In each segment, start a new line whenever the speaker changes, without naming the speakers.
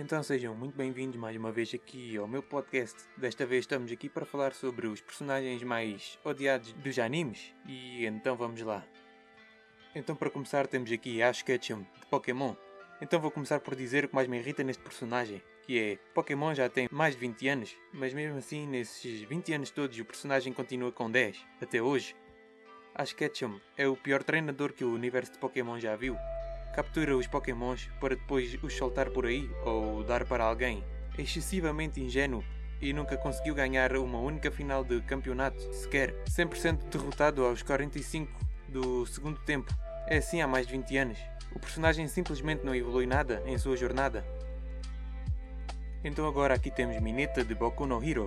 Então sejam muito bem-vindos mais uma vez aqui ao meu podcast. Desta vez estamos aqui para falar sobre os personagens mais odiados dos animes e então vamos lá. Então para começar temos aqui Ash Ketchum de Pokémon. Então vou começar por dizer o que mais me irrita neste personagem, que é Pokémon já tem mais de 20 anos, mas mesmo assim nesses 20 anos todos o personagem continua com 10, até hoje. Ash Ketchum é o pior treinador que o universo de Pokémon já viu captura os pokémons para depois os soltar por aí ou dar para alguém. É excessivamente ingênuo e nunca conseguiu ganhar uma única final de campeonato sequer, sempre sendo derrotado aos 45 do segundo tempo. É assim há mais de 20 anos. O personagem simplesmente não evolui nada em sua jornada. Então agora aqui temos Mineta de Boku no Hero.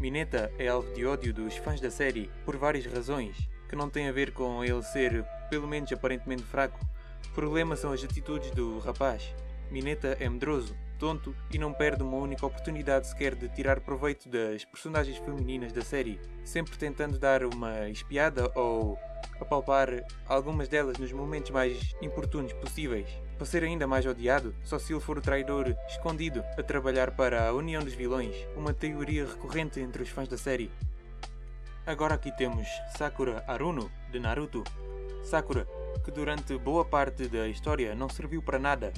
Mineta é alvo de ódio dos fãs da série por várias razões, que não tem a ver com ele ser, pelo menos aparentemente fraco, o problema são as atitudes do rapaz. Mineta é medroso, tonto e não perde uma única oportunidade sequer de tirar proveito das personagens femininas da série, sempre tentando dar uma espiada ou apalpar algumas delas nos momentos mais importunos possíveis. Para ser ainda mais odiado, só se ele for o traidor escondido a trabalhar para a União dos Vilões, uma teoria recorrente entre os fãs da série. Agora aqui temos Sakura Aruno, de Naruto. Sakura que durante boa parte da história não serviu para nada,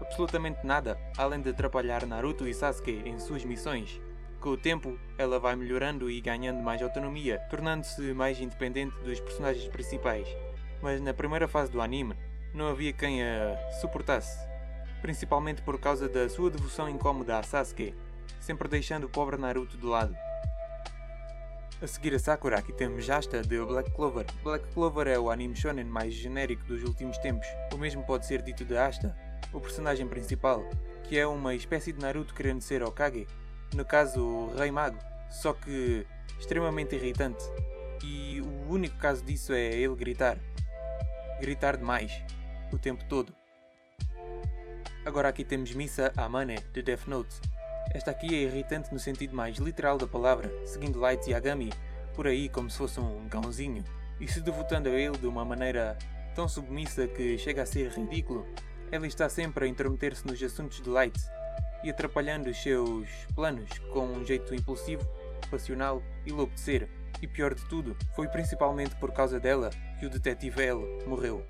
absolutamente nada, além de atrapalhar Naruto e Sasuke em suas missões. Com o tempo, ela vai melhorando e ganhando mais autonomia, tornando-se mais independente dos personagens principais. Mas na primeira fase do anime, não havia quem a suportasse, principalmente por causa da sua devoção incómoda a Sasuke, sempre deixando o pobre Naruto de lado. A seguir a Sakura, aqui temos Jasta de Black Clover. Black Clover é o anime shonen mais genérico dos últimos tempos. O mesmo pode ser dito de Asta, o personagem principal, que é uma espécie de Naruto querendo ser Okage, no caso o Rei Mago, só que extremamente irritante. E o único caso disso é ele gritar. Gritar demais, o tempo todo. Agora aqui temos Misa Amane de Death Note. Esta aqui é irritante no sentido mais literal da palavra, seguindo Light Yagami por aí como se fosse um cãozinho e se devotando a ele de uma maneira tão submissa que chega a ser ridículo. Ela está sempre a intrometer-se nos assuntos de Light e atrapalhando os seus planos com um jeito impulsivo, passional e louco de ser. E pior de tudo, foi principalmente por causa dela que o detetive L morreu.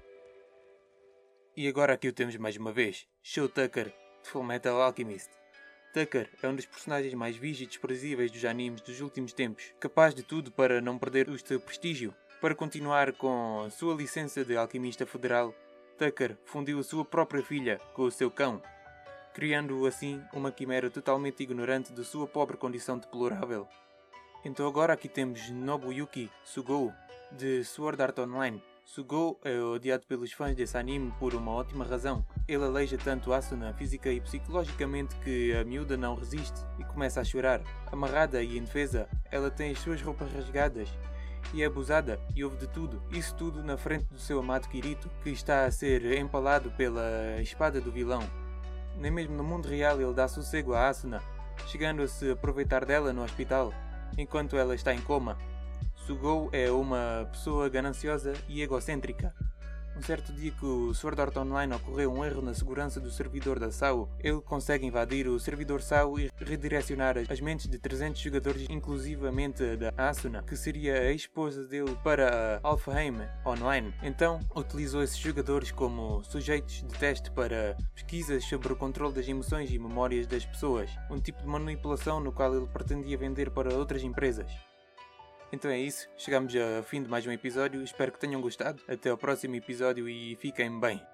E agora aqui o temos mais uma vez, Show Tucker, de Fullmetal Alchemist. Tucker é um dos personagens mais vis e desprezíveis dos animes dos últimos tempos, capaz de tudo para não perder o seu prestígio. Para continuar com sua licença de alquimista federal, Tucker fundiu a sua própria filha com o seu cão, criando assim uma quimera totalmente ignorante de sua pobre condição deplorável. Então agora aqui temos Nobuyuki Sugou, de Sword Art Online, Sugou é odiado pelos fãs desse anime por uma ótima razão. Ele aleija tanto Asuna física e psicologicamente que a miúda não resiste e começa a chorar. Amarrada e indefesa, ela tem as suas roupas rasgadas e é abusada e houve de tudo. Isso tudo na frente do seu amado Kirito, que está a ser empalado pela espada do vilão. Nem mesmo no mundo real ele dá sossego a Asuna, chegando a se aproveitar dela no hospital, enquanto ela está em coma. Sugou é uma pessoa gananciosa e egocêntrica. Um certo dia que o Sword Art Online ocorreu um erro na segurança do servidor da SAO, ele consegue invadir o servidor SAO e redirecionar as mentes de 300 jogadores, inclusivamente da Asuna, que seria a esposa dele, para a Alfheim Online. Então, utilizou esses jogadores como sujeitos de teste para pesquisas sobre o controle das emoções e memórias das pessoas, um tipo de manipulação no qual ele pretendia vender para outras empresas. Então é isso, chegamos ao fim de mais um episódio, espero que tenham gostado. Até ao próximo episódio e fiquem bem.